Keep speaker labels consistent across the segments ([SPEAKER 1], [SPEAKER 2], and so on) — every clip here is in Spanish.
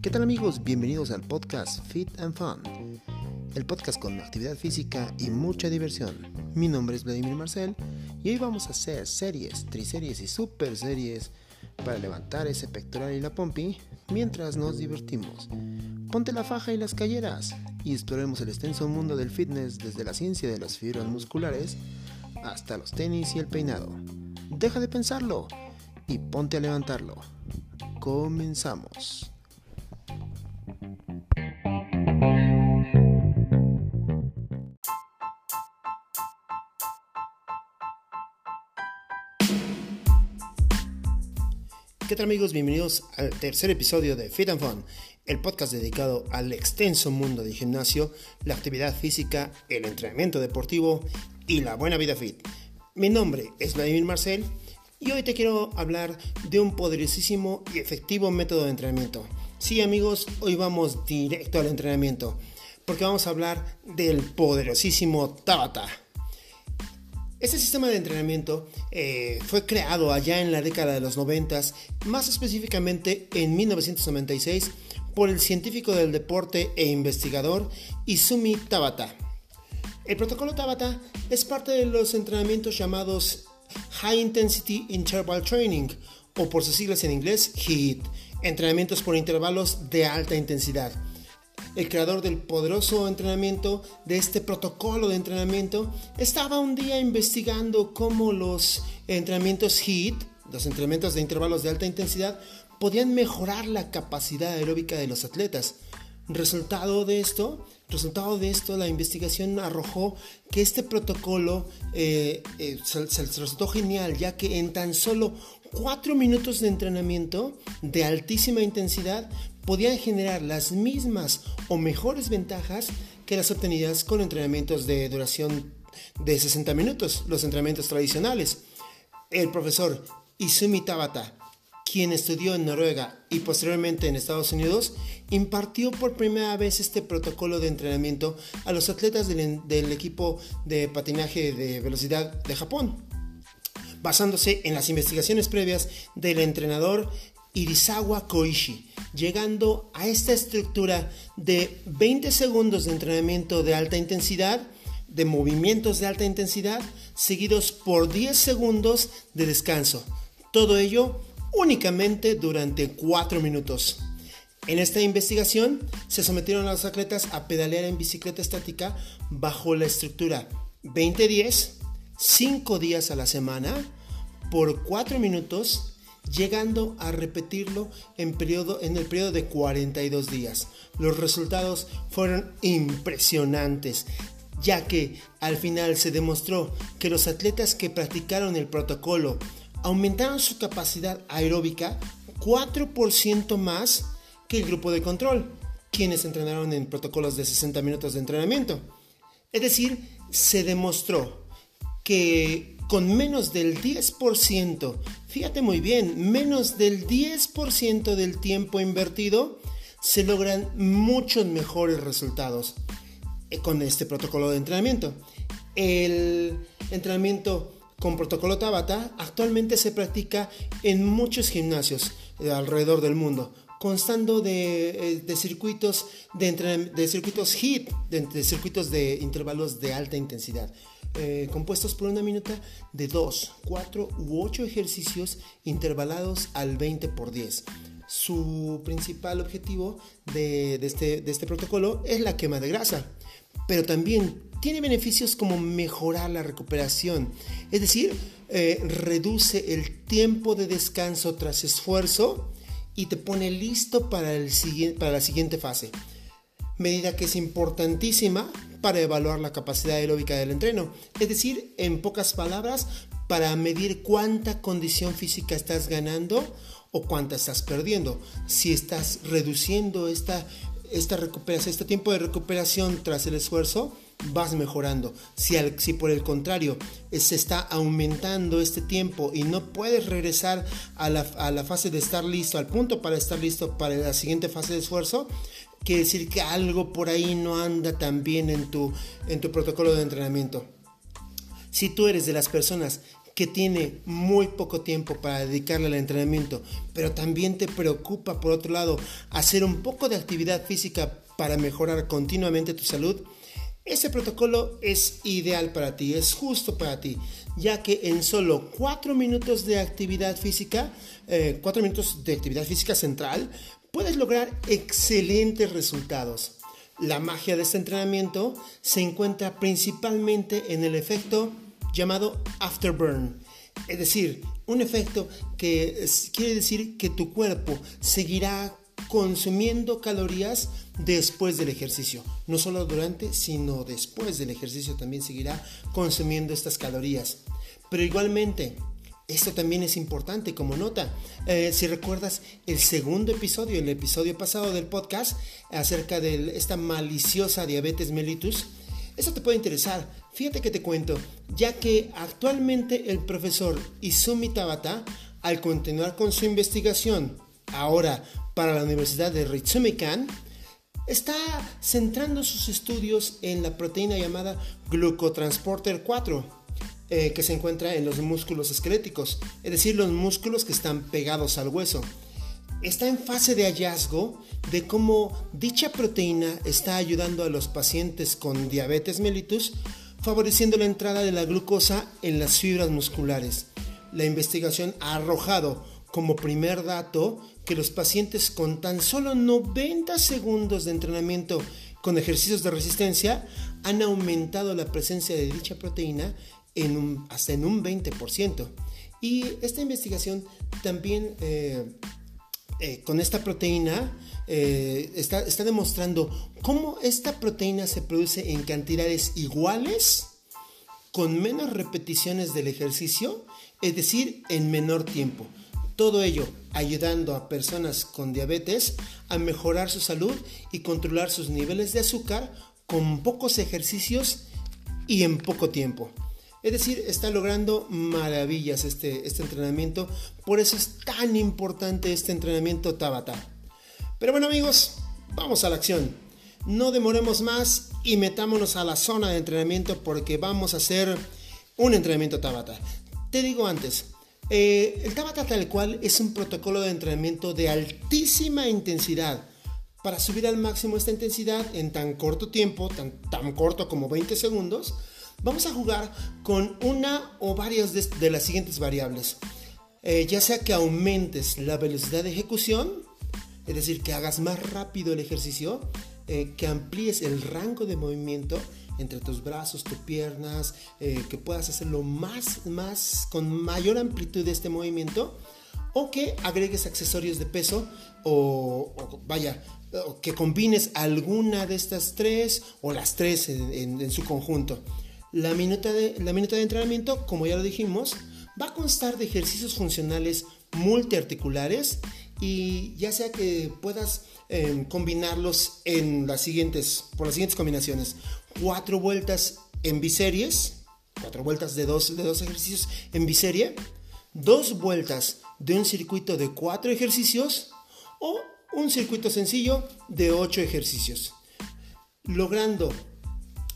[SPEAKER 1] ¿Qué tal amigos? Bienvenidos al podcast Fit and Fun, el podcast con actividad física y mucha diversión. Mi nombre es Vladimir Marcel y hoy vamos a hacer series, triseries y super series para levantar ese pectoral y la pompi mientras nos divertimos. Ponte la faja y las calleras y exploremos el extenso mundo del fitness desde la ciencia de las fibras musculares hasta los tenis y el peinado. Deja de pensarlo y ponte a levantarlo. Comenzamos. ¿Qué tal amigos? Bienvenidos al tercer episodio de Fit and Fun, el podcast dedicado al extenso mundo del gimnasio, la actividad física, el entrenamiento deportivo y la buena vida fit. Mi nombre es Vladimir Marcel y hoy te quiero hablar de un poderosísimo y efectivo método de entrenamiento. Sí amigos, hoy vamos directo al entrenamiento porque vamos a hablar del poderosísimo Tabata. Este sistema de entrenamiento eh, fue creado allá en la década de los 90, más específicamente en 1996, por el científico del deporte e investigador Izumi Tabata. El protocolo Tabata es parte de los entrenamientos llamados High Intensity Interval Training, o por sus siglas en inglés, HIIT, entrenamientos por intervalos de alta intensidad el creador del poderoso entrenamiento, de este protocolo de entrenamiento, estaba un día investigando cómo los entrenamientos HIIT, los entrenamientos de intervalos de alta intensidad, podían mejorar la capacidad aeróbica de los atletas. Resultado de esto, resultado de esto, la investigación arrojó que este protocolo eh, eh, se, resultó genial, ya que en tan solo 4 minutos de entrenamiento de altísima intensidad podían generar las mismas o mejores ventajas que las obtenidas con entrenamientos de duración de 60 minutos, los entrenamientos tradicionales. El profesor Izumi Tabata, quien estudió en Noruega y posteriormente en Estados Unidos, impartió por primera vez este protocolo de entrenamiento a los atletas del, equipo de patinaje de velocidad de Japón, basándose en las investigaciones previas del entrenador Irisawa Koishi, llegando a esta estructura de 20 segundos de entrenamiento de alta intensidad, de movimientos de alta intensidad, seguidos por 10 segundos de descanso. Todo ello únicamente durante 4 minutos. En esta investigación se sometieron a los atletas a pedalear en bicicleta estática bajo la estructura 20-10, 5 días a la semana, por 4 minutos llegando a repetirlo en, periodo, en el periodo de 42 días. Los resultados fueron impresionantes, ya que al final se demostró que los atletas que practicaron el protocolo aumentaron su capacidad aeróbica 4% más que el grupo de control, quienes entrenaron en protocolos de 60 minutos de entrenamiento. Es decir, se demostró que con menos del 10%, fíjate muy bien, menos del 10% del tiempo invertido, se logran muchos mejores resultados eh, con este protocolo de entrenamiento. El entrenamiento con protocolo Tabata actualmente se practica en muchos gimnasios eh, alrededor del mundo, constando de, eh, circuitos de, de circuitos HIIT, de circuitos de intervalos de alta intensidad. Eh, compuestos por una minuta de 2, 4 u 8 ejercicios intervalados al 20 por 10. Su principal objetivo de, este, de este protocolo es la quema de grasa, pero también tiene beneficios como mejorar la recuperación, es decir, eh, reduce el tiempo de descanso tras esfuerzo y te pone listo para, el, para la siguiente fase. Medida que es importantísima para evaluar la capacidad aeróbica del entreno. Es decir, en pocas palabras, para medir cuánta condición física estás ganando o cuánta estás perdiendo. Si estás reduciendo esta, esta recuperación, este tiempo de recuperación tras el esfuerzo, vas mejorando. Si, si por el contrario se está aumentando este tiempo y no puedes regresar a la, a la fase de estar listo, al punto para estar listo para la siguiente fase de esfuerzo, quiere decir que algo por ahí no anda tan bien en tu, en tu protocolo de entrenamiento. Si tú eres de las personas que tiene muy poco tiempo para dedicarle al entrenamiento, pero también te preocupa, por otro lado, hacer un poco de actividad física para mejorar continuamente tu salud, ese protocolo es ideal para ti, es justo para ti, ya que en solo 4 minutos de actividad física, 4 eh, minutos de actividad física central, puedes lograr excelentes resultados. La magia de este entrenamiento se encuentra principalmente en el efecto llamado afterburn, es decir, un efecto que quiere decir que tu cuerpo seguirá consumiendo calorías después del ejercicio. No solo durante, sino después del ejercicio también seguirá consumiendo estas calorías. Pero igualmente, esto también es importante como nota. Eh, si recuerdas el segundo episodio, el episodio pasado del podcast acerca de esta maliciosa diabetes mellitus, eso te puede interesar. Fíjate que te cuento, ya que actualmente el profesor Izumi Tabata, al continuar con su investigación, ahora para la Universidad de Ritsumeikan, está centrando sus estudios en la proteína llamada glucotransporter 4, eh, que se encuentra en los músculos esqueléticos, es decir, los músculos que están pegados al hueso. Está en fase de hallazgo de cómo dicha proteína está ayudando a los pacientes con diabetes mellitus, favoreciendo la entrada de la glucosa en las fibras musculares. La investigación ha arrojado como primer dato que los pacientes con tan solo 90 segundos de entrenamiento con ejercicios de resistencia han aumentado la presencia de dicha proteína en un, hasta en un 20%. Y esta investigación también eh, eh, con esta proteína eh, está, está demostrando cómo esta proteína se produce en cantidades iguales con menos repeticiones del ejercicio, es decir, en menor tiempo. Todo ello ayudando a personas con diabetes a mejorar su salud y controlar sus niveles de azúcar con pocos ejercicios y en poco tiempo. Es decir, está logrando maravillas este, este entrenamiento. Por eso es tan importante este entrenamiento Tabata. Pero bueno amigos, vamos a la acción. No demoremos más y metámonos a la zona de entrenamiento porque vamos a hacer un entrenamiento Tabata. Te digo antes, eh, el Tabata tal cual es un protocolo de entrenamiento de altísima intensidad. Para subir al máximo esta intensidad en tan corto tiempo, tan, corto como 20 segundos, vamos a jugar con una o varias de, las siguientes variables. Eh, ya sea que aumentes la velocidad de ejecución, es decir, que hagas más rápido el ejercicio, eh, que amplíes el rango de movimiento, entre tus brazos, tus piernas, eh, que puedas hacerlo más, más, con mayor amplitud de este movimiento, o que agregues accesorios de peso, o, vaya, que combines alguna de estas tres o las tres en, su conjunto. La minuta, de, la minuta de entrenamiento, como ya lo dijimos, va a constar de ejercicios funcionales multiarticulares y ya sea que puedas em, combinarlos en las siguientes, por las siguientes combinaciones cuatro vueltas en biseries, cuatro vueltas de dos, de dos ejercicios en biserie, dos vueltas de un circuito de cuatro ejercicios o un circuito sencillo de ocho ejercicios, logrando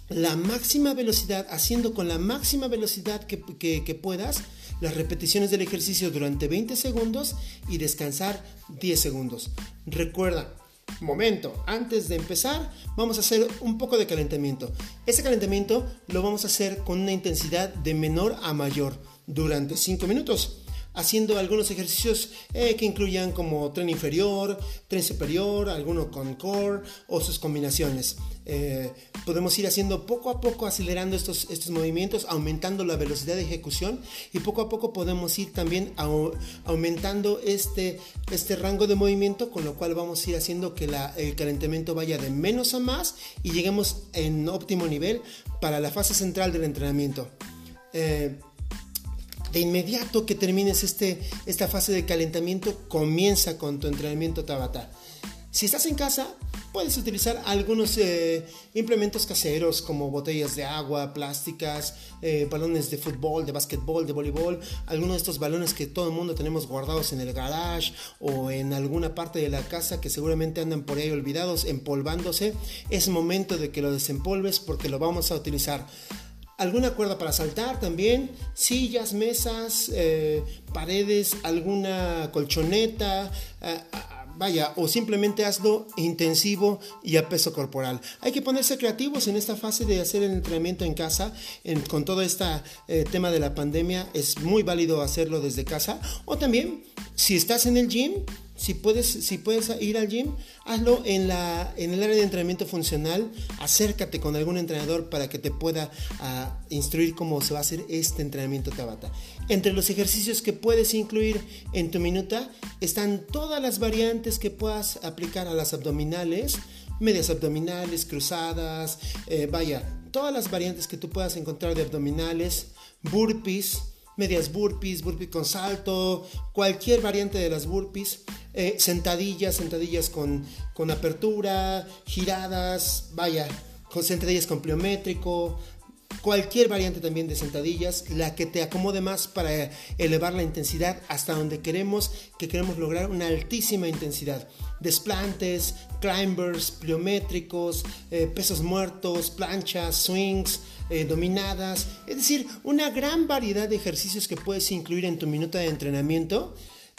[SPEAKER 1] la máxima velocidad, haciendo con la máxima velocidad que, que puedas las repeticiones del ejercicio durante 20 segundos y descansar 10 segundos. Recuerda, momento, antes de empezar, vamos a hacer un poco de calentamiento. Ese calentamiento lo vamos a hacer con una intensidad de menor a mayor durante 5 minutos haciendo algunos ejercicios eh, que incluyan como tren inferior, tren superior, alguno con core o sus combinaciones. Eh, podemos ir haciendo poco a poco, acelerando estos, estos movimientos, aumentando la velocidad de ejecución y poco a poco podemos ir también aumentando este, este rango de movimiento, con lo cual vamos a ir haciendo que el calentamiento vaya de menos a más y lleguemos en óptimo nivel para la fase central del entrenamiento. Eh, de inmediato que termines este, esta fase de calentamiento, comienza con tu entrenamiento Tabata. Si estás en casa, puedes utilizar algunos eh, implementos caseros como botellas de agua, plásticas, eh, balones de fútbol, de básquetbol, de voleibol, algunos de estos balones que todo el mundo tenemos guardados en el garage o en alguna parte de la casa que seguramente andan por ahí olvidados, empolvándose. Es momento de que lo desempolves porque lo vamos a utilizar alguna cuerda para saltar también, sillas, mesas, eh, paredes, alguna colchoneta, vaya, o simplemente hazlo intensivo y a peso corporal. Hay que ponerse creativos en esta fase de hacer el entrenamiento en casa, con todo este tema de la pandemia, es muy válido hacerlo desde casa, o también si estás en el gym, si puedes, si puedes ir al gym, hazlo en, la, en el área de entrenamiento funcional. Acércate con algún entrenador para que te pueda ah, instruir cómo se va a hacer este entrenamiento Tabata. Entre los ejercicios que puedes incluir en tu minuta están todas las variantes que puedas aplicar a las abdominales, medias abdominales, cruzadas, eh, vaya, todas las variantes que tú puedas encontrar de abdominales, burpees medias burpees, burpees con salto, cualquier variante de las burpees, eh, sentadillas, sentadillas con, con apertura, giradas, vaya, con sentadillas con pliométrico, cualquier variante también de sentadillas, la que te acomode más para elevar la intensidad hasta donde queremos, que queremos lograr una altísima intensidad. Desplantes, climbers, pliométricos, eh, pesos muertos, planchas, swings, eh, dominadas, es decir, una gran variedad de ejercicios que puedes incluir en tu minuta de entrenamiento.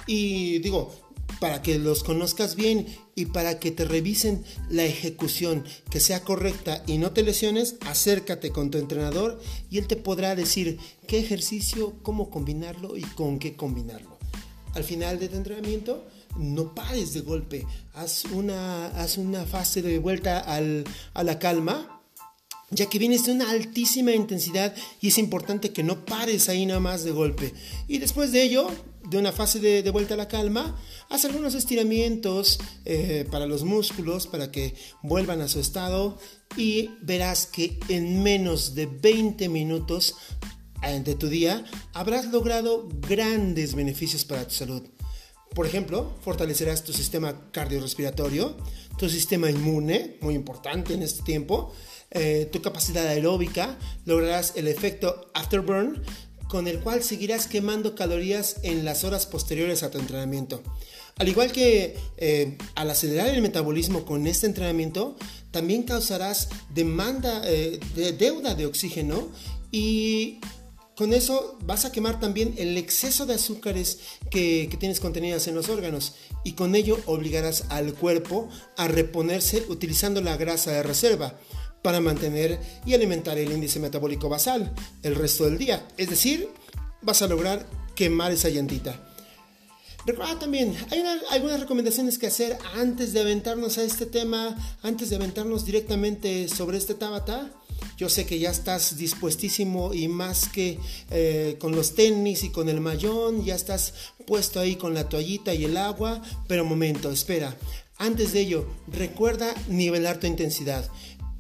[SPEAKER 1] Y digo, para que los conozcas bien y para que te revisen la ejecución, que sea correcta y no te lesiones, acércate con tu entrenador y él te podrá decir qué ejercicio, cómo combinarlo y con qué combinarlo. Al final de tu entrenamiento, no pares de golpe, haz una, haz una fase de vuelta a la calma ya que vienes de una altísima intensidad y es importante que no pares ahí nada más de golpe. Y después de ello, de una fase de, vuelta a la calma, haz algunos estiramientos eh, para los músculos para que vuelvan a su estado y verás que en menos de 20 minutos eh, de tu día habrás logrado grandes beneficios para tu salud. Por ejemplo, fortalecerás tu sistema cardiorrespiratorio, tu sistema inmune, muy importante en este tiempo, eh, tu capacidad aeróbica, lograrás el efecto afterburn, con el cual seguirás quemando calorías en las horas posteriores a tu entrenamiento. Al igual que eh, al acelerar el metabolismo con este entrenamiento, también causarás demanda eh, de deuda de oxígeno y con eso vas a quemar también el exceso de azúcares que, que, tienes contenidas en los órganos y con ello obligarás al cuerpo a reponerse utilizando la grasa de reserva para mantener y alimentar el índice metabólico basal el resto del día. Es decir, vas a lograr quemar esa llantita. Recuerda también, hay algunas recomendaciones que hacer antes de aventarnos a este tema, antes de aventarnos directamente sobre este Tabata. Yo sé que ya estás dispuestísimo y más que eh, con los tenis y con el mayón, ya estás puesto ahí con la toallita y el agua, pero momento, espera. Antes de ello, recuerda nivelar tu intensidad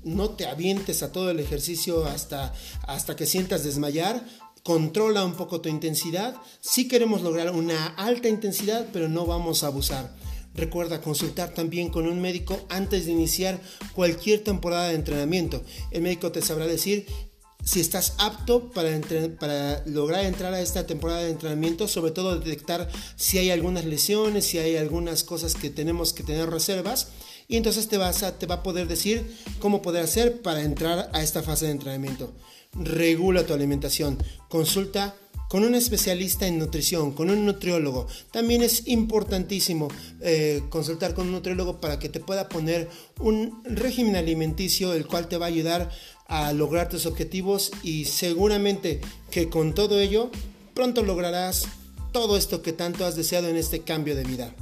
[SPEAKER 1] no te avientes a todo el ejercicio hasta, hasta que sientas desmayar. Controla un poco tu intensidad. Si queremos lograr una alta intensidad, pero no vamos a abusar. Recuerda consultar también con un médico antes de iniciar cualquier temporada de entrenamiento. El médico te sabrá decir si estás apto para, para, lograr entrar a esta temporada de entrenamiento, sobre todo detectar si hay algunas lesiones, si hay algunas cosas que tenemos que tener reservas y entonces te, vas te va a poder decir cómo poder hacer para entrar a esta fase de entrenamiento. Regula tu alimentación, consulta con un especialista en nutrición, con un nutriólogo. También es importantísimo eh, consultar con un nutriólogo para que te pueda poner un régimen alimenticio el cual te va a ayudar a lograr tus objetivos y seguramente que con todo ello pronto lograrás todo esto que tanto has deseado en este cambio de vida.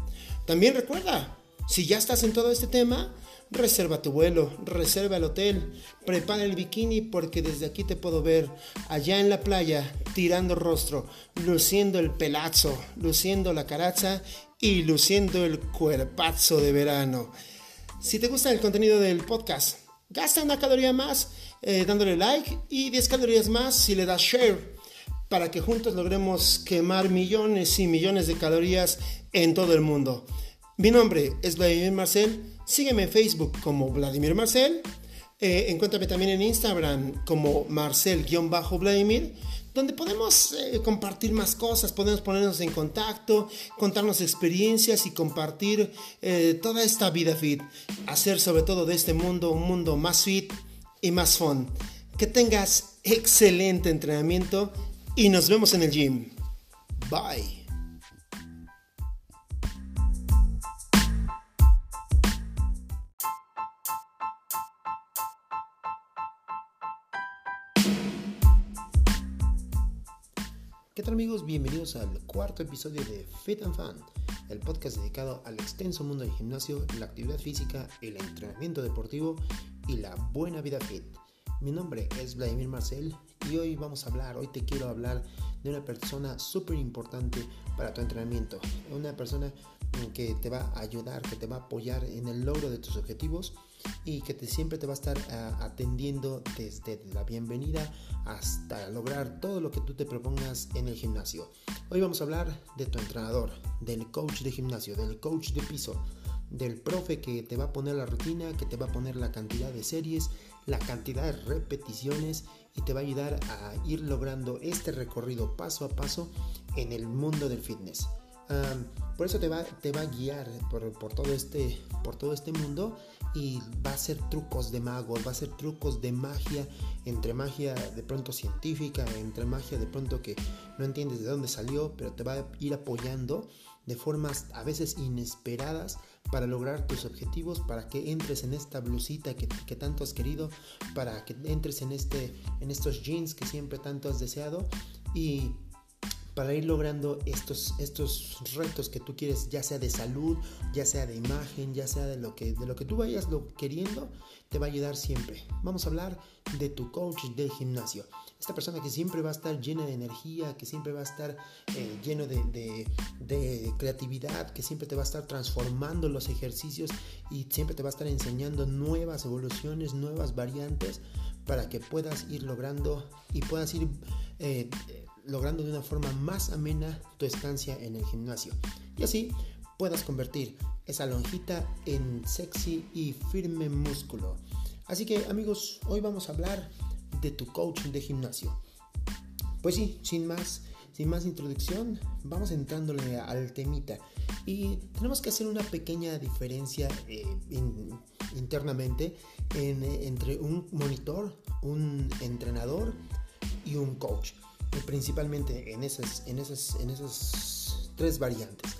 [SPEAKER 1] También recuerda, si ya estás en todo este tema, reserva tu vuelo, reserva el hotel, prepara el bikini porque desde aquí te puedo ver allá en la playa tirando rostro, luciendo el pelazo, luciendo la caraza y luciendo el cuerpazo de verano. Si te gusta el contenido del podcast, gasta una caloría más eh, dándole like y 10 calorías más si le das share para que juntos logremos quemar millones y millones de calorías en todo el mundo. Mi nombre es Vladimir Marcel. Sígueme en Facebook como Vladimir Marcel. Eh, encuéntrame también en Instagram como Marcel-Vladimir, donde podemos eh, compartir más cosas, podemos ponernos en contacto, contarnos experiencias y compartir eh, toda esta vida fit. Hacer sobre todo de este mundo un mundo más fit y más fun. que tengas excelente entrenamiento y nos vemos en el gym. Bye. ¿Qué tal amigos? Bienvenidos al cuarto episodio de Fit and Fun, el podcast dedicado al extenso mundo del gimnasio, la actividad física, el entrenamiento deportivo y la buena vida fit. Mi nombre es Vladimir Marcel y hoy vamos a hablar, hoy te quiero hablar de una persona súper importante para tu entrenamiento, una persona que te va a ayudar, que te va a apoyar en el logro de tus objetivos y que te, siempre te va a estar uh, atendiendo desde la bienvenida hasta lograr todo lo que tú te propongas en el gimnasio. Hoy vamos a hablar de tu entrenador, del coach de gimnasio, del coach de piso, del profe que te va a poner la rutina, que te va a poner la cantidad de series, la cantidad de repeticiones y te va a ayudar a ir logrando este recorrido paso a paso en el mundo del fitness. Por eso te va, te va a guiar por, por, todo este, por todo este mundo y va a hacer trucos de magos, va a hacer trucos de magia, entre magia de pronto científica, entre magia de pronto que no entiendes de dónde salió, pero te va a ir apoyando de formas a veces inesperadas para lograr tus objetivos, para que entres en esta blusita que, que, tanto has querido, para que entres en, este, en estos jeans que siempre tanto has deseado y para ir logrando estos, estos retos que tú quieres, ya sea de salud, ya sea de imagen, ya sea de lo que, de lo que tú vayas lo queriendo, te va a ayudar siempre. Vamos a hablar de tu coach del gimnasio. Esta persona que siempre va a estar llena de energía, que siempre va a estar eh, lleno de, de, creatividad, que siempre te va a estar transformando los ejercicios y siempre te va a estar enseñando nuevas evoluciones, nuevas variantes para que puedas ir logrando y puedas ir eh, logrando de una forma más amena tu estancia en el gimnasio. Y así puedas convertir esa lonjita en sexy y firme músculo. Así que amigos, hoy vamos a hablar de tu coach de gimnasio. Pues sí, sin más, sin más introducción, vamos entrándole al temita. Y tenemos que hacer una pequeña diferencia eh, in, internamente en, entre un monitor, un entrenador y un coach principalmente en esas, en, esas, en esas tres variantes.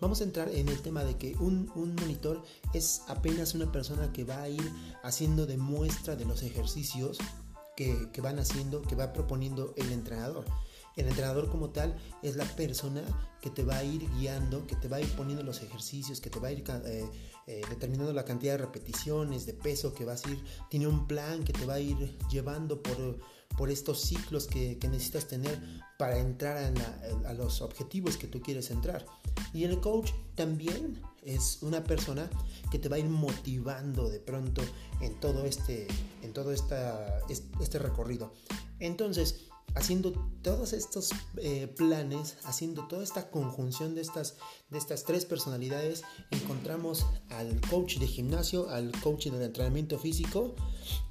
[SPEAKER 1] Vamos a entrar en el tema de que un, un, monitor es apenas una persona que va a ir haciendo de muestra de los ejercicios que, que van haciendo, que va proponiendo el entrenador. El entrenador como tal es la persona que te va a ir guiando, que te va a ir poniendo los ejercicios, que te va a ir eh, eh, determinando la cantidad de repeticiones, de peso que vas a ir. Tiene un plan que te va a ir llevando por, por estos ciclos que, necesitas tener para entrar a, los objetivos que tú quieres entrar. Y el coach también es una persona que te va a ir motivando de pronto en todo este, en todo esta, este recorrido. Entonces, haciendo todos estos eh, planes, haciendo toda esta conjunción de estas, de estas tres personalidades, encontramos al coach de gimnasio, al coach del entrenamiento físico,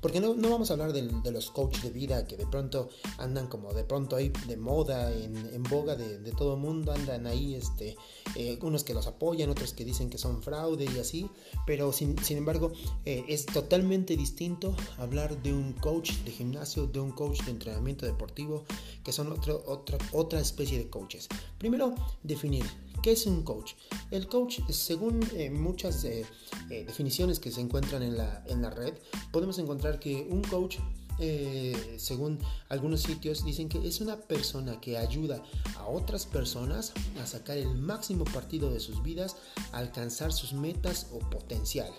[SPEAKER 1] porque no, no vamos a hablar de, de, los coaches de vida que de pronto andan como de pronto ahí de moda, en, en boga de, de, todo el mundo, andan ahí este, eh, unos que los apoyan, otros que dicen que son fraude y así, pero sin, sin embargo eh, es totalmente distinto hablar de un coach de gimnasio, de un coach de entrenamiento deportivo, que son otro, otra, otra especie de coaches. Primero, definir ¿Qué es un coach? El coach, según eh, muchas eh, eh, definiciones que se encuentran en la, en la red, podemos encontrar que un coach eh, según algunos sitios, dicen que es una persona que ayuda a otras personas a sacar el máximo partido de sus vidas, a alcanzar sus metas o potencial.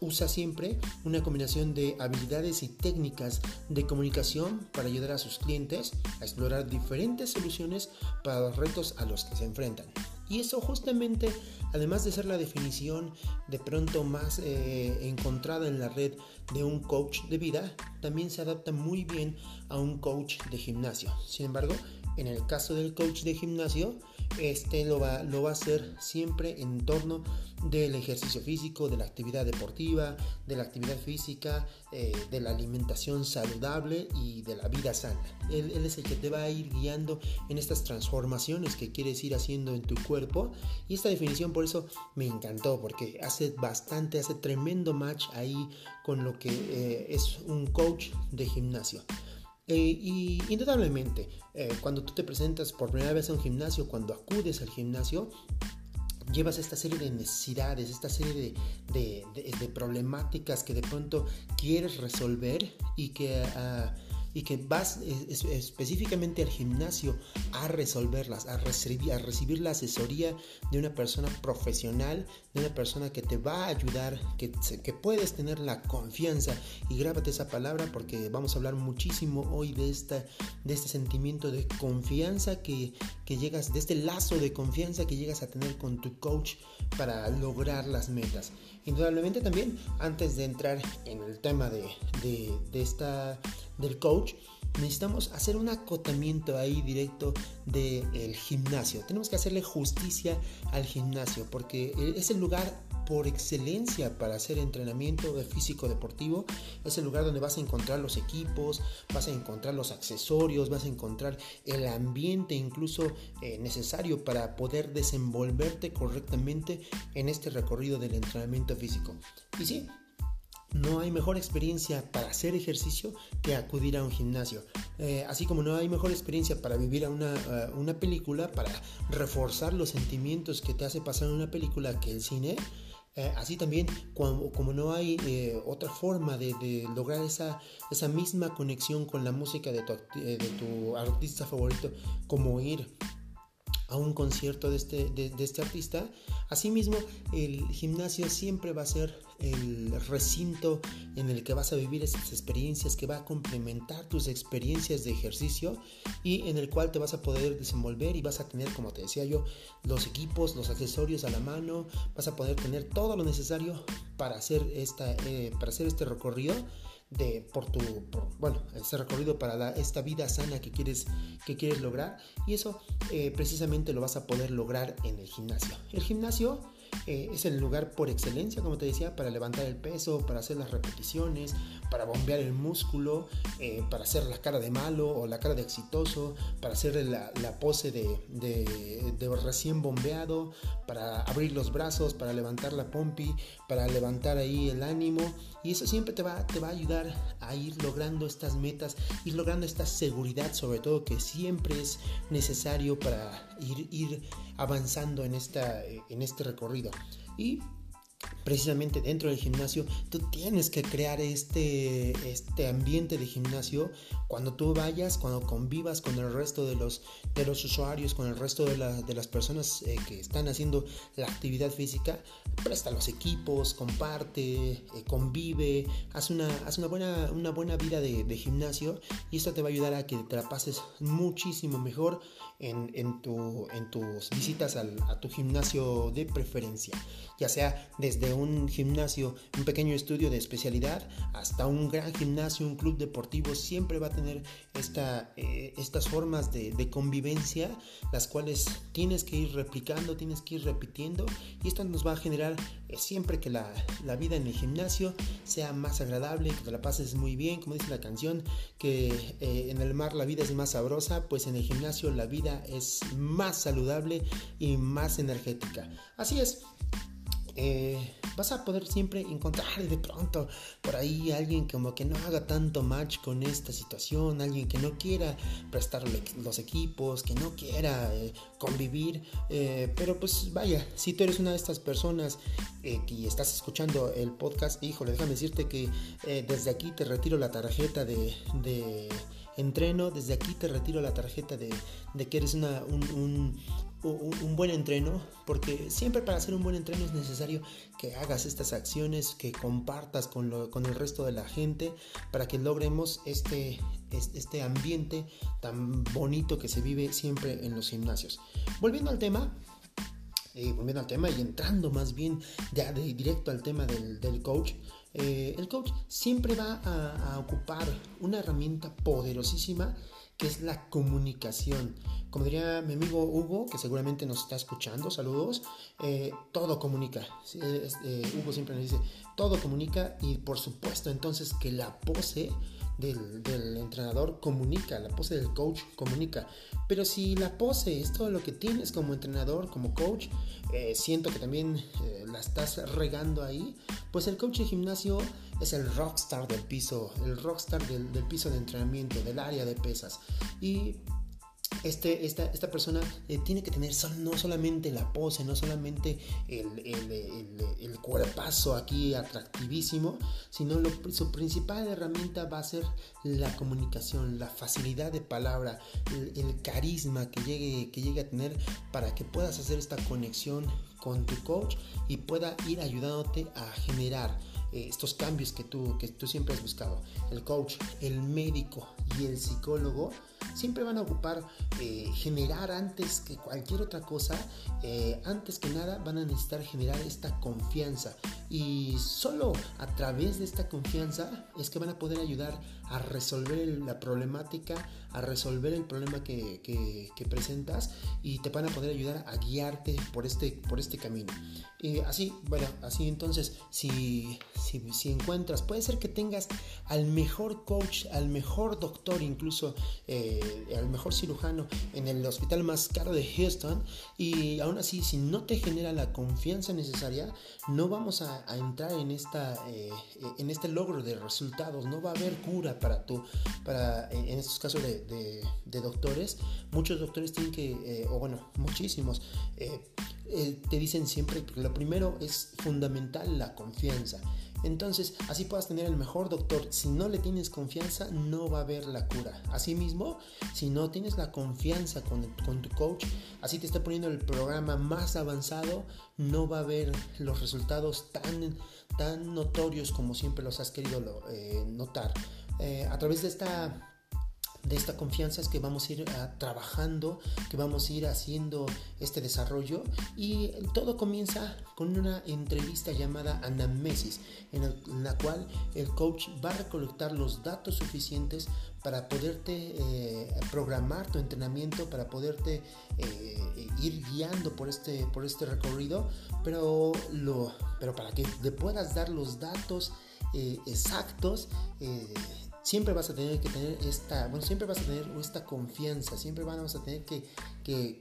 [SPEAKER 1] Usa siempre una combinación de habilidades y técnicas de comunicación para ayudar a sus clientes a explorar diferentes soluciones para los retos a los que se enfrentan. Y eso justamente, además de ser la definición de pronto más eh, encontrada en la red de un coach de vida, también se adapta muy bien a un coach de gimnasio. Sin embargo, en el caso del coach de gimnasio, este lo va, lo va a hacer siempre en torno del ejercicio físico, de la actividad deportiva, de la actividad física, eh, de la alimentación saludable y de la vida sana. Él, él, es el que te va a ir guiando en estas transformaciones que quieres ir haciendo en tu cuerpo. Y esta definición por eso me encantó, porque hace bastante, hace tremendo match ahí con lo que eh, es un coach de gimnasio. Eh, y indudablemente, eh, cuando tú te presentas por primera vez a un gimnasio, cuando acudes al gimnasio, llevas esta serie de necesidades, esta serie de, de, problemáticas que de pronto quieres resolver y que... Uh, y que vas específicamente al gimnasio a resolverlas, a recibir, a recibir la asesoría de una persona profesional, de una persona que te va a ayudar, que, que puedes tener la confianza y grábate esa palabra porque vamos a hablar muchísimo hoy de, esta, de este sentimiento de confianza que, que llegas, de este lazo de confianza que llegas a tener con tu coach para lograr las metas. Indudablemente también, antes de entrar en el tema de, de esta del coach, necesitamos hacer un acotamiento ahí directo del gimnasio. Tenemos que hacerle justicia al gimnasio porque es el lugar por excelencia para hacer entrenamiento de físico deportivo. Es el lugar donde vas a encontrar los equipos, vas a encontrar los accesorios, vas a encontrar el ambiente incluso eh, necesario para poder desenvolverte correctamente en este recorrido del entrenamiento físico. Y sí, no hay mejor experiencia para hacer ejercicio que acudir a un gimnasio. Eh, así como no hay mejor experiencia para vivir una, una, película, para reforzar los sentimientos que te hace pasar una película que el cine. Eh, así también, como, como no hay eh, otra forma de, de, lograr esa, esa misma conexión con la música de tu, de tu artista favorito, como ir a un concierto de este, de, este artista. Asimismo, el gimnasio siempre va a ser el recinto en el que vas a vivir esas experiencias, que va a complementar tus experiencias de ejercicio y en el cual te vas a poder desenvolver y vas a tener, como te decía yo, los equipos, los accesorios a la mano, vas a poder tener todo lo necesario para hacer, esta, eh, para hacer este recorrido de, por tu, bueno, ese recorrido para esta vida sana que quieres, que quieres lograr. Y eso eh, precisamente lo vas a poder lograr en el gimnasio. El gimnasio eh, es el lugar por excelencia, como te decía, para levantar el peso, para hacer las repeticiones, para bombear el músculo, eh, para hacer la cara de malo o la cara de exitoso, para hacer la, pose de, de, recién bombeado, para abrir los brazos, para levantar la pompi, para levantar ahí el ánimo. Y eso siempre te va, te va a ayudar a ir logrando estas metas, ir logrando esta seguridad, sobre todo que siempre es necesario para ir, ir avanzando en, esta, en este recorrido. Y precisamente dentro del gimnasio, tú tienes que crear este, este ambiente de gimnasio cuando tú vayas, cuando convivas con el resto de los, de los usuarios, con el resto de, de las personas eh, que están haciendo la actividad física, presta los equipos, comparte, eh, convive, haz una, haz una, buena, una buena vida de, de, gimnasio y esto te va a ayudar a que te la pases muchísimo mejor en, en, tu, en tus visitas al, a tu gimnasio de preferencia, ya sea desde un gimnasio, un pequeño estudio de especialidad, hasta un gran gimnasio, un club deportivo, siempre va a tener esta, eh, estas formas de, convivencia, las cuales tienes que ir replicando, tienes que ir repitiendo, y esto nos va a generar eh, siempre que la, la, vida en el gimnasio sea más agradable, que te la pases muy bien, como dice la canción, que eh, en el mar la vida es más sabrosa, pues en el gimnasio la vida es más saludable y más energética. Así es, eh, vas a poder siempre encontrar de pronto por ahí alguien como que no haga tanto match con esta situación, alguien que no quiera prestar los equipos, que no quiera eh, convivir, eh, pero pues vaya, si tú eres una de estas personas que estás escuchando el podcast, híjole, déjame decirte que desde aquí te retiro la tarjeta de, entreno, desde aquí te retiro la tarjeta de, que eres una, un, un, buen entreno, porque siempre para hacer un buen entreno es necesario que hagas estas acciones, que compartas con, el resto de la gente, para que logremos este, este ambiente tan bonito que se vive siempre en los gimnasios. Volviendo al tema, eh, volviendo al tema y entrando más bien de directo al tema del, coach, eh, el coach siempre va a, a ocupar una herramienta poderosísima que es la comunicación. Como diría mi amigo Hugo, que seguramente nos está escuchando, saludos, eh, todo comunica. Eh, Hugo siempre nos dice, todo comunica y por supuesto entonces que la pose del, entrenador comunica, la pose del coach comunica. Pero si la pose es todo lo que tienes como entrenador, como coach, eh, siento que también eh, la estás regando ahí, pues el coach de gimnasio es el rockstar del piso, el rockstar del, del piso de entrenamiento, del área de pesas. Y este, esta, esta persona eh, tiene que tener no solamente la pose, no solamente el, el, cuerpazo aquí atractivísimo, sino su principal herramienta va a ser la comunicación, la facilidad de palabra, el, carisma que llegue, que llegue a tener para que puedas hacer esta conexión con tu coach y pueda ir ayudándote a generar eh, estos cambios que tú, que tú siempre has buscado. El coach, el médico y el psicólogo siempre van a ocupar eh, generar antes que cualquier otra cosa, eh, antes que nada van a necesitar generar esta confianza y solo a través de esta confianza es que van a poder ayudar a resolver la problemática, a resolver el problema que, que, presentas y te van a poder ayudar a guiarte por este, por este camino. Y así, bueno, así entonces, si, si, si, encuentras, puede ser que tengas al mejor coach, al mejor doctor, incluso eh, al mejor cirujano en el hospital más caro de Houston, y aún así, si no te genera la confianza necesaria, no vamos a, entrar en, esta, eh, en este logro de resultados, no va a haber cura para tú, para, en estos casos de, doctores, muchos doctores tienen que, eh, o bueno, muchísimos, te dicen siempre que lo primero es fundamental la confianza. Entonces, así puedas tener el mejor doctor. Si no le tienes confianza, no va a haber la cura. Asimismo, si no tienes la confianza con, tu coach, así te está poniendo el programa más avanzado, no va a haber los resultados tan, tan notorios como siempre los has querido eh, notar. Eh, a través de esta de esta confianza es que vamos a ir ah, trabajando, que vamos a ir haciendo este desarrollo. Y todo comienza con una entrevista llamada anamnesis, en, la cual el coach va a recolectar los datos suficientes para poderte eh, programar tu entrenamiento, para poderte eh, ir guiando por este, por este recorrido, pero, lo, pero para que le puedas dar los datos eh, exactos, siempre vas a tener que tener esta, bueno, siempre vas a tener esta confianza, siempre vamos a tener que,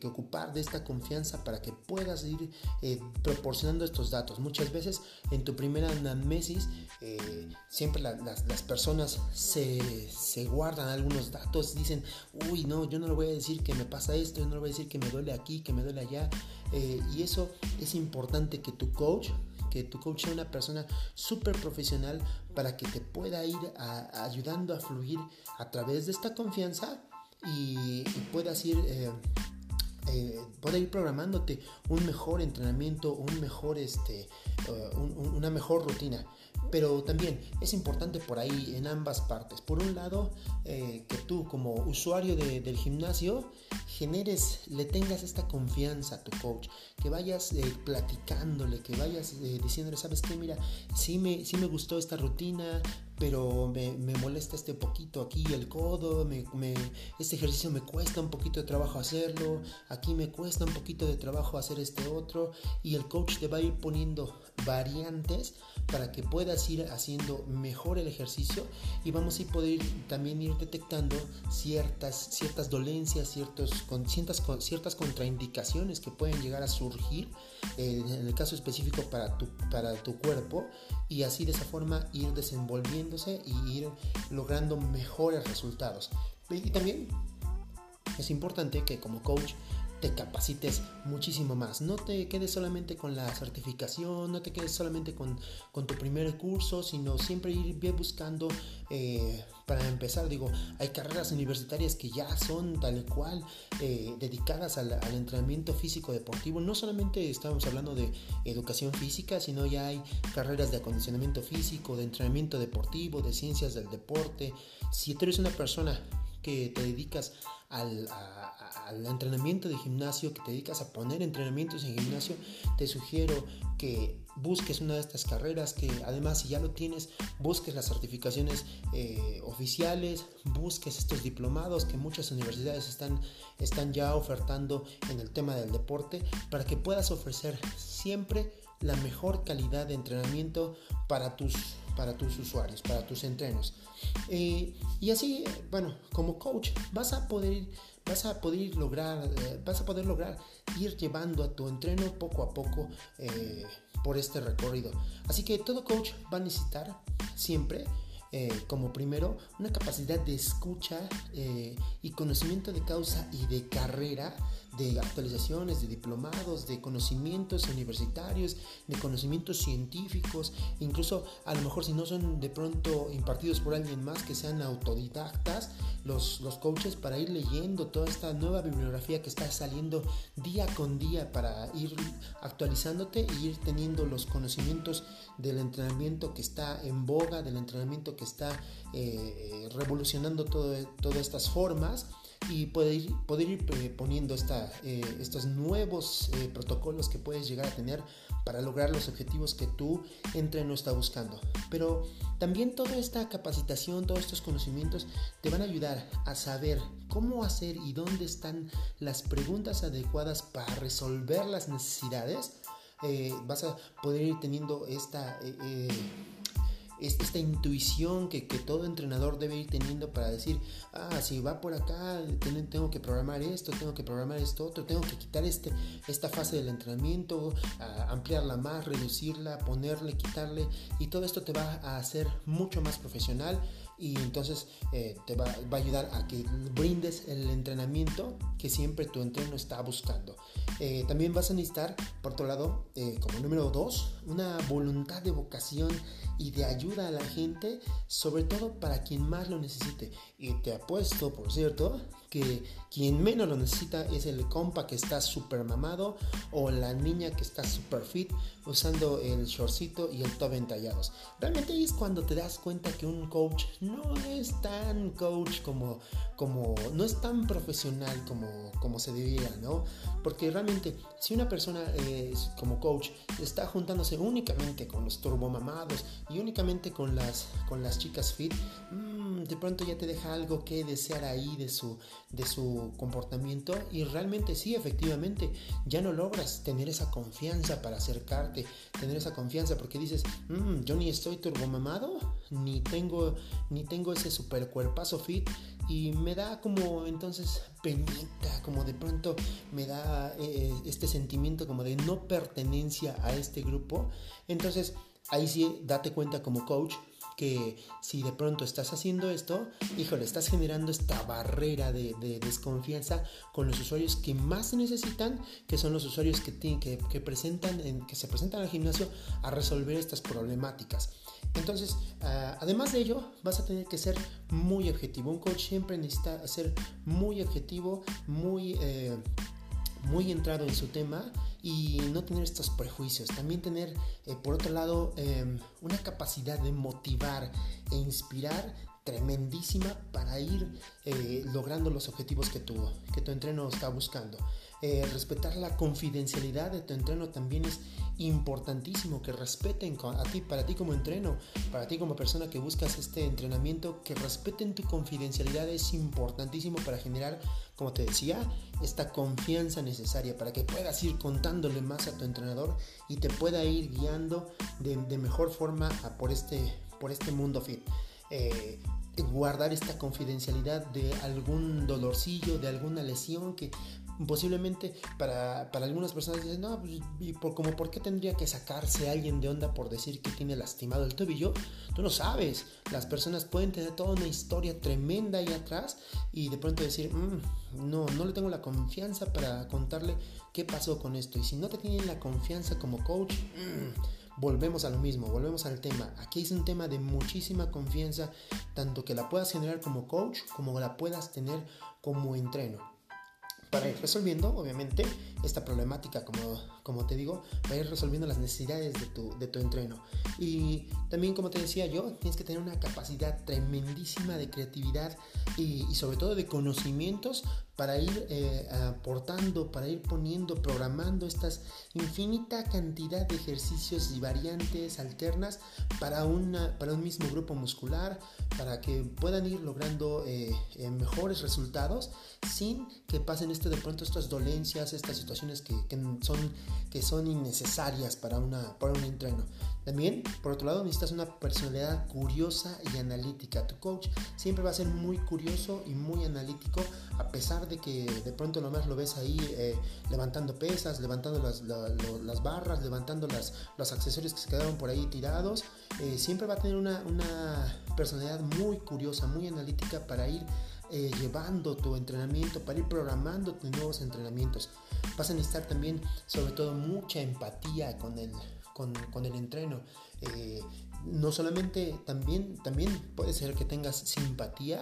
[SPEAKER 1] ocupar de esta confianza para que puedas ir eh, proporcionando estos datos. Muchas veces en tu primera anamnesis, eh, siempre las, personas se, se, guardan algunos datos, dicen, uy, no, yo no le voy a decir que me pasa esto, yo no le voy a decir que me duele aquí, que me duele allá. Eh, y eso es importante que tu coach que tu coach sea una persona súper profesional para que te pueda ir ayudando a fluir a través de esta confianza y, puedas ir... Eh, eh, ir programándote un mejor entrenamiento, un mejor, este, eh, una mejor rutina. Pero también es importante por ahí en ambas partes. Por un lado, eh, que tú como usuario del gimnasio generes, le tengas esta confianza a tu coach, que vayas eh, platicándole, que vayas eh, diciéndole, sabes qué, mira, sí me, sí me gustó esta rutina, pero me, molesta este poquito aquí el codo, me, este ejercicio me cuesta un poquito de trabajo hacerlo, aquí me cuesta un poquito de trabajo hacer este otro, y el coach te va a ir poniendo variantes para que puedas ir haciendo mejor el ejercicio y vamos a poder también ir detectando ciertas, ciertas dolencias, ciertos, con, ciertas, ciertas contraindicaciones que pueden llegar a surgir eh, en el caso específico para tu, para tu cuerpo y así de esa forma ir desenvolviéndose y ir logrando mejores resultados. Y también es importante que como coach te capacites muchísimo más. No te quedes solamente con la certificación, no te quedes solamente con, tu primer curso, sino siempre ir buscando, eh, para empezar, digo, hay carreras universitarias que ya son tal cual eh, dedicadas al, al, entrenamiento físico deportivo. No solamente estamos hablando de educación física, sino ya hay carreras de acondicionamiento físico, de entrenamiento deportivo, de ciencias del deporte. Si tú eres una persona que te dedicas al, entrenamiento de gimnasio, que te dedicas a poner entrenamientos en gimnasio, te sugiero que busques una de estas carreras, que además si ya lo tienes, busques las certificaciones eh, oficiales, busques estos diplomados que muchas universidades están, están ya ofertando en el tema del deporte, para que puedas ofrecer siempre la mejor calidad de entrenamiento para tus, para tus usuarios, para tus entrenos. Eh, y así, bueno, como coach vas a poder, vas a poder lograr, eh, vas a poder lograr ir llevando a tu entreno poco a poco eh, por este recorrido. Así que todo coach va a necesitar siempre como primero una capacidad de escucha y conocimiento de causa y de carrera de actualizaciones, de diplomados, de conocimientos universitarios, de conocimientos científicos, incluso a lo mejor si no son de pronto impartidos por alguien más, que sean autodidactas, los, los coaches para ir leyendo toda esta nueva bibliografía que está saliendo día con día para ir actualizándote e ir teniendo los conocimientos del entrenamiento que está en boga, del entrenamiento que está eh, revolucionando todo, todas estas formas y poder ir, poder ir eh, poniendo esta, eh, estos nuevos eh, protocolos que puedes llegar a tener para lograr los objetivos que tú entreno está buscando. Pero también toda esta capacitación, todos estos conocimientos te van a ayudar a saber cómo hacer y dónde están las preguntas adecuadas para resolver las necesidades. vas a poder ir teniendo esta esta intuición que, todo entrenador debe ir teniendo para decir, ah, si va por acá, tengo que programar esto, tengo que programar esto otro, tengo que quitar este, esta fase del entrenamiento, ampliarla más, reducirla, ponerle, quitarle, y todo esto te va a hacer mucho más profesional y entonces eh, te va, a ayudar a que brindes el entrenamiento que siempre tu entreno está buscando. Eh, también vas a necesitar, por otro lado, eh, como número dos, una voluntad de vocación y de ayuda a la gente, sobre todo para quien más lo necesite. Y te apuesto, por cierto, que quien menos lo necesita es el compa que está super mamado o la niña que está super fit usando el shortcito y el top entallados. Realmente es cuando te das cuenta que un coach no es tan coach como, como no es tan profesional como, como se debiera, ¿no? Porque realmente si una persona como coach está juntándose únicamente con los turbomamados y únicamente con las, con las chicas fit, de pronto ya te deja algo que desear ahí de su, de su comportamiento y realmente sí, efectivamente, ya no logras tener esa confianza para acercarte, tener esa confianza porque dices, mm, yo ni estoy turbomamado, ni tengo, ni tengo ese super cuerpazo fit y me da como entonces penita, como de pronto me da eh, este sentimiento como de no pertenencia a este grupo. Entonces, ahí sí date cuenta como coach que si de pronto estás haciendo esto, híjole, estás generando esta barrera de, desconfianza con los usuarios que más necesitan, que son los usuarios que, presentan en, que se presentan al gimnasio a resolver estas problemáticas. Entonces, ah, además de ello, vas a tener que ser muy objetivo. Un coach siempre necesita ser muy objetivo, muy... Eh, muy entrado en su tema y no tener estos prejuicios. También tener, eh, por otro lado, em, una capacidad de motivar e inspirar tremendísima para ir eh, logrando los objetivos que tu, que tu entreno está buscando. Eh, respetar la confidencialidad de tu entreno también es importantísimo que respeten a ti, para ti como entreno, para ti como persona que buscas este entrenamiento, que respeten tu confidencialidad es importantísimo para generar, como te decía, esta confianza necesaria para que puedas ir contándole más a tu entrenador y te pueda ir guiando de, mejor forma por, este, por este mundo fit. Eh, guardar esta confidencialidad de algún dolorcillo, de alguna lesión que posiblemente para, algunas personas dicen, no, pues, ¿y por, como por qué tendría que sacarse alguien de onda por decir que tiene lastimado el tobillo? Tú no sabes, las personas pueden tener toda una historia tremenda ahí atrás y de pronto decir, mm, no, no le tengo la confianza para contarle qué pasó con esto. Y si no te tienen la confianza como coach, mm, volvemos a lo mismo, volvemos al tema. Aquí es un tema de muchísima confianza, tanto que la puedas generar como coach como la puedas tener como entreno. Para ir resolviendo, obviamente, esta problemática, como, como te digo, para ir resolviendo las necesidades de tu, de tu entreno. Y también, como te decía yo, tienes que tener una capacidad tremendísima de creatividad y, y sobre todo de conocimientos para ir eh, aportando, para ir poniendo, programando estas infinita cantidad de ejercicios y variantes alternas para, una, para un mismo grupo muscular, para que puedan ir logrando eh, eh, mejores resultados sin que pasen este de pronto estas dolencias, estas situaciones que, son, que son innecesarias para, una, para un entreno. También, por otro lado, necesitas una personalidad curiosa y analítica. Tu coach siempre va a ser muy curioso y muy analítico, a pesar de que de pronto nomás lo ves ahí eh, levantando pesas, levantando las, las barras, levantando las, los accesorios que se quedaron por ahí tirados. Eh, siempre va a tener una, una personalidad muy curiosa, muy analítica para ir eh, llevando tu entrenamiento, para ir programando tus nuevos entrenamientos. Vas a necesitar también, sobre todo, mucha empatía con el, con, con el entreno. Eh, no solamente, también, también puede ser que tengas simpatía,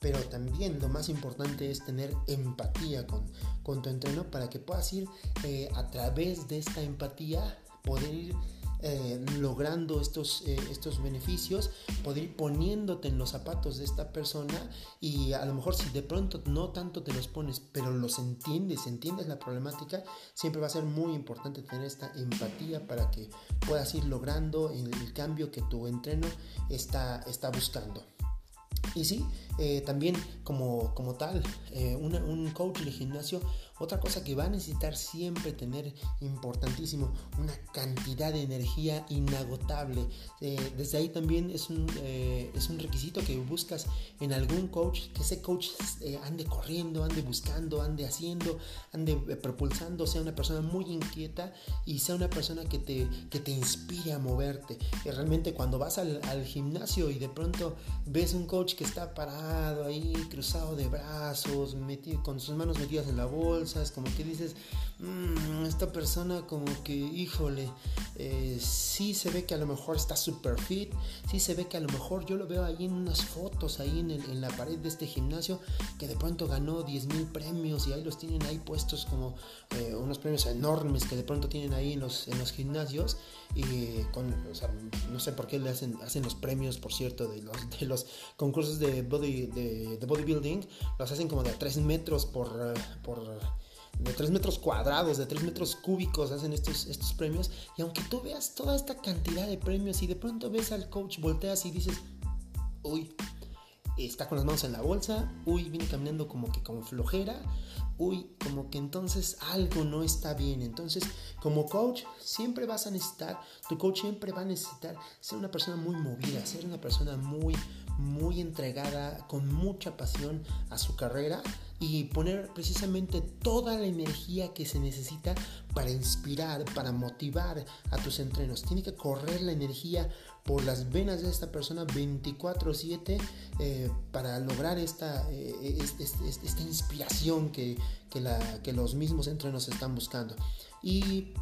[SPEAKER 1] pero también lo más importante es tener empatía con, con tu entreno para que puedas ir eh, a través de esta empatía, poder ir eh, logrando estos, eh, estos beneficios, poder ir poniéndote en los zapatos de esta persona y a lo mejor si de pronto no tanto te los pones, pero los entiendes, entiendes la problemática, siempre va a ser muy importante tener esta empatía para que puedas ir logrando el, el cambio que tu entreno está, está buscando. Y sí, eh, también como, como tal, un coach de gimnasio otra cosa que va a necesitar siempre tener importantísimo, una cantidad de energía inagotable. Eh, desde ahí también es un, eh, es un requisito que buscas en algún coach, que ese coach eh, ande corriendo, ande buscando, ande haciendo, ande propulsando, sea una persona muy inquieta y sea una persona que te, que te inspire a moverte. Realmente cuando vas al, al gimnasio y de pronto ves un coach que está parado ahí, cruzado de brazos, metido, con sus manos metidas en la bolsa, como que dices, mmm, esta persona como que, híjole, eh, sí se ve que a lo mejor está super fit, sí se ve que a lo mejor yo lo veo ahí en unas fotos, ahí en, la pared de este gimnasio, que de pronto ganó 10 mil premios y ahí los tienen ahí puestos como eh, unos premios enormes que de pronto tienen ahí en los, en los gimnasios y con, no sé por qué le hacen, hacen los premios, por cierto, de los, de los concursos de, body, de, bodybuilding, los hacen como de 3 metros por, por de 3 metros cuadrados, de 3 metros cúbicos hacen estos, estos premios. Y aunque tú veas toda esta cantidad de premios y de pronto ves al coach, volteas y dices, uy, está con las manos en la bolsa, uy, viene caminando como que con flojera, uy, como que entonces algo no está bien. Entonces, como coach, siempre vas a necesitar, tu coach siempre va a necesitar ser una persona muy movida, ser una persona muy, muy entregada, con mucha pasión a su carrera y poner precisamente toda la energía que se necesita para inspirar, para motivar a tus entrenos. Tiene que correr la energía por las venas de esta persona 24/7 eh, para lograr esta, eh, esta inspiración que, que, la, que los mismos entrenos están buscando. Y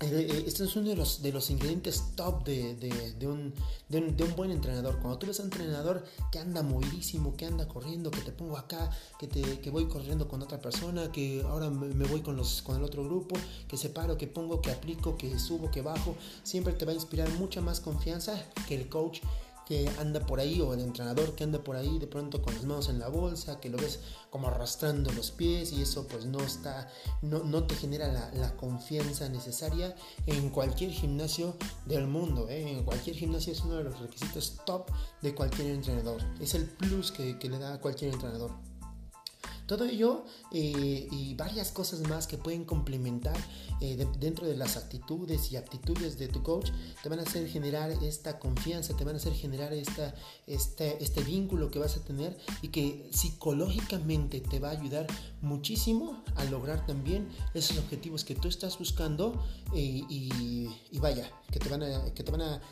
[SPEAKER 1] este es uno de los, de los ingredientes top de, de, un, de, un, buen entrenador. Cuando tú ves a un entrenador que anda movidísimo, que anda corriendo, que te pongo acá, que, te, que voy corriendo con otra persona, que ahora me, voy con, los, con el otro grupo, que separo, que pongo, que aplico, que subo, que bajo, siempre te va a inspirar mucha más confianza que el coach que anda por ahí o el entrenador que anda por ahí de pronto con las manos en la bolsa, que lo ves como arrastrando los pies y eso pues no está, no, no te genera la, confianza necesaria en cualquier gimnasio del mundo. ¿eh? En cualquier gimnasio es uno de los requisitos top de cualquier entrenador. Es el plus que, que le da a cualquier entrenador. Todo ello eh, y varias cosas más que pueden complementar eh, dentro de las actitudes y aptitudes de tu coach te van a hacer generar esta confianza, te van a hacer generar esta, este, este vínculo que vas a tener y que psicológicamente te va a ayudar muchísimo a lograr también esos objetivos que tú estás buscando eh, y, vaya, que te van a, que te van a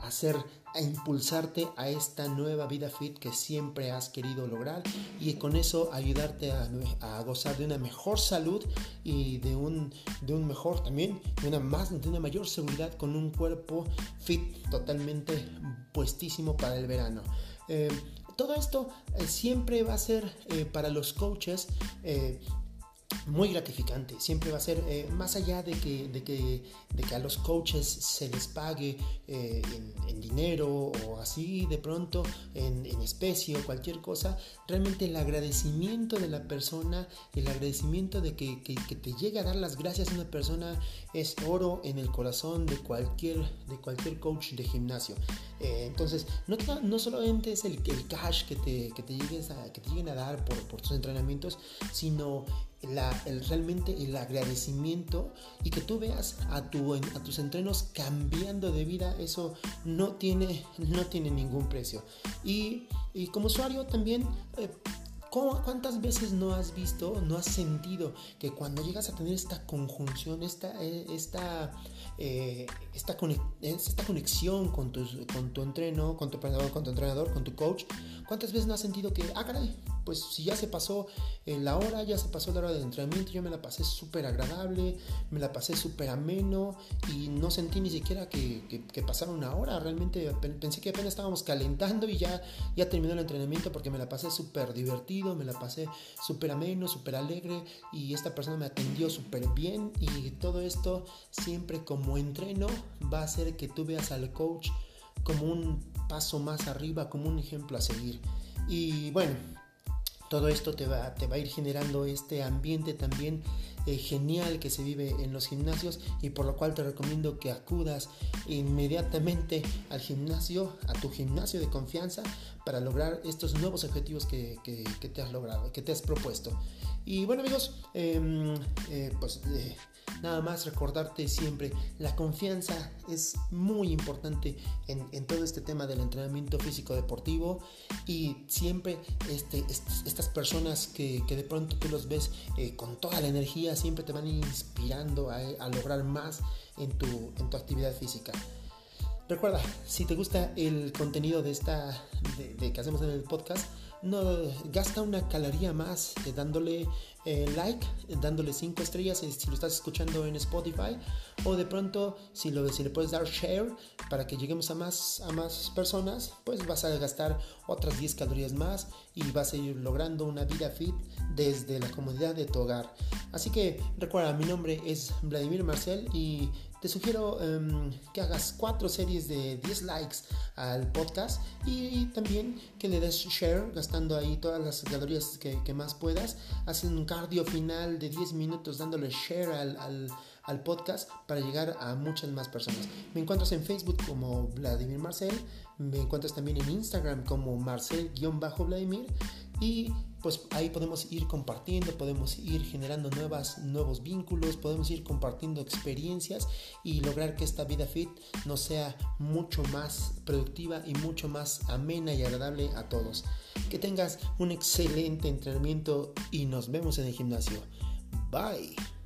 [SPEAKER 1] hacer a impulsarte a esta nueva vida fit que siempre has querido lograr y con eso a, gozar de una mejor salud y de un, de un mejor también, de una, más, de una mayor seguridad con un cuerpo fit totalmente puestísimo para el verano. Eh, todo esto eh, siempre va a ser eh, para los coaches muy gratificante. Siempre va a ser, eh, más allá de que, de, que, de que a los coaches se les pague eh, en, dinero o así de pronto, en, en, especie o cualquier cosa, realmente el agradecimiento de la persona, el agradecimiento de que, que, te llegue a dar las gracias a una persona es oro en el corazón de cualquier, de cualquier coach de gimnasio. Eh, entonces, no, no solamente es el, cash que te, que te, llegues a, que te lleguen a dar por, por tus entrenamientos, sino el, realmente el agradecimiento y que tú veas a, tu, a tus entrenos cambiando de vida, eso no tiene, no tiene ningún precio. Y, como usuario también... Eh, ¿Cuántas veces no has visto, no has sentido que cuando llegas a tener esta conjunción, esta, eh, esta, eh, esta, conexión con tu, con tu entreno, con tu, con tu entrenador, con tu coach, ¿cuántas veces no has sentido que, ah, caray, pues si ya se pasó la hora, ya se pasó la hora del entrenamiento, yo me la pasé súper agradable, me la pasé súper ameno y no sentí ni siquiera que, que, una hora, realmente pensé que apenas estábamos calentando y ya, ya terminó el entrenamiento porque me la pasé súper divertido, me la pasé súper ameno, súper alegre y esta persona me atendió súper bien y todo esto siempre como entreno va a hacer que tú veas al coach como un paso más arriba, como un ejemplo a seguir. Y bueno, todo esto te va, te va a ir generando este ambiente también eh, genial que se vive en los gimnasios y por lo cual te recomiendo que acudas inmediatamente al gimnasio, a tu gimnasio de confianza para lograr estos nuevos objetivos que, te has logrado, que te has propuesto. Y bueno amigos, em, eh, pues eh, nada más recordarte siempre, la confianza es muy importante en, todo este tema del entrenamiento físico deportivo y siempre este, estas personas que, de pronto tú los ves eh, con toda la energía, siempre te van inspirando a, lograr más en tu, en tu actividad física. Recuerda, si te gusta el contenido de esta de que hacemos en el podcast, no gasta una caloría más eh, dándole eh, like, dándole 5 estrellas eh, si lo estás escuchando en Spotify o de pronto si, lo, si le puedes dar share para que lleguemos a más, a más personas, pues vas a gastar otras 10 calorías más y vas a ir logrando una vida fit desde la comodidad de tu hogar. Así que recuerda, mi nombre es Vladimir Marcel y te sugiero em, que hagas cuatro series de 10 likes al podcast y, también que le des share gastando ahí todas las calorías que, más puedas, haciendo un cardio final de 10 minutos dándole share al, al podcast para llegar a muchas más personas. Me encuentras en Facebook como Vladimir Marcel, me encuentras también en Instagram como Marcel-Vladimir y pues ahí podemos ir compartiendo, podemos ir generando nuevos vínculos, podemos ir compartiendo experiencias y lograr que esta vida fit nos sea mucho más productiva y mucho más amena y agradable a todos. Que tengas un excelente entrenamiento y nos vemos en el gimnasio. Bye.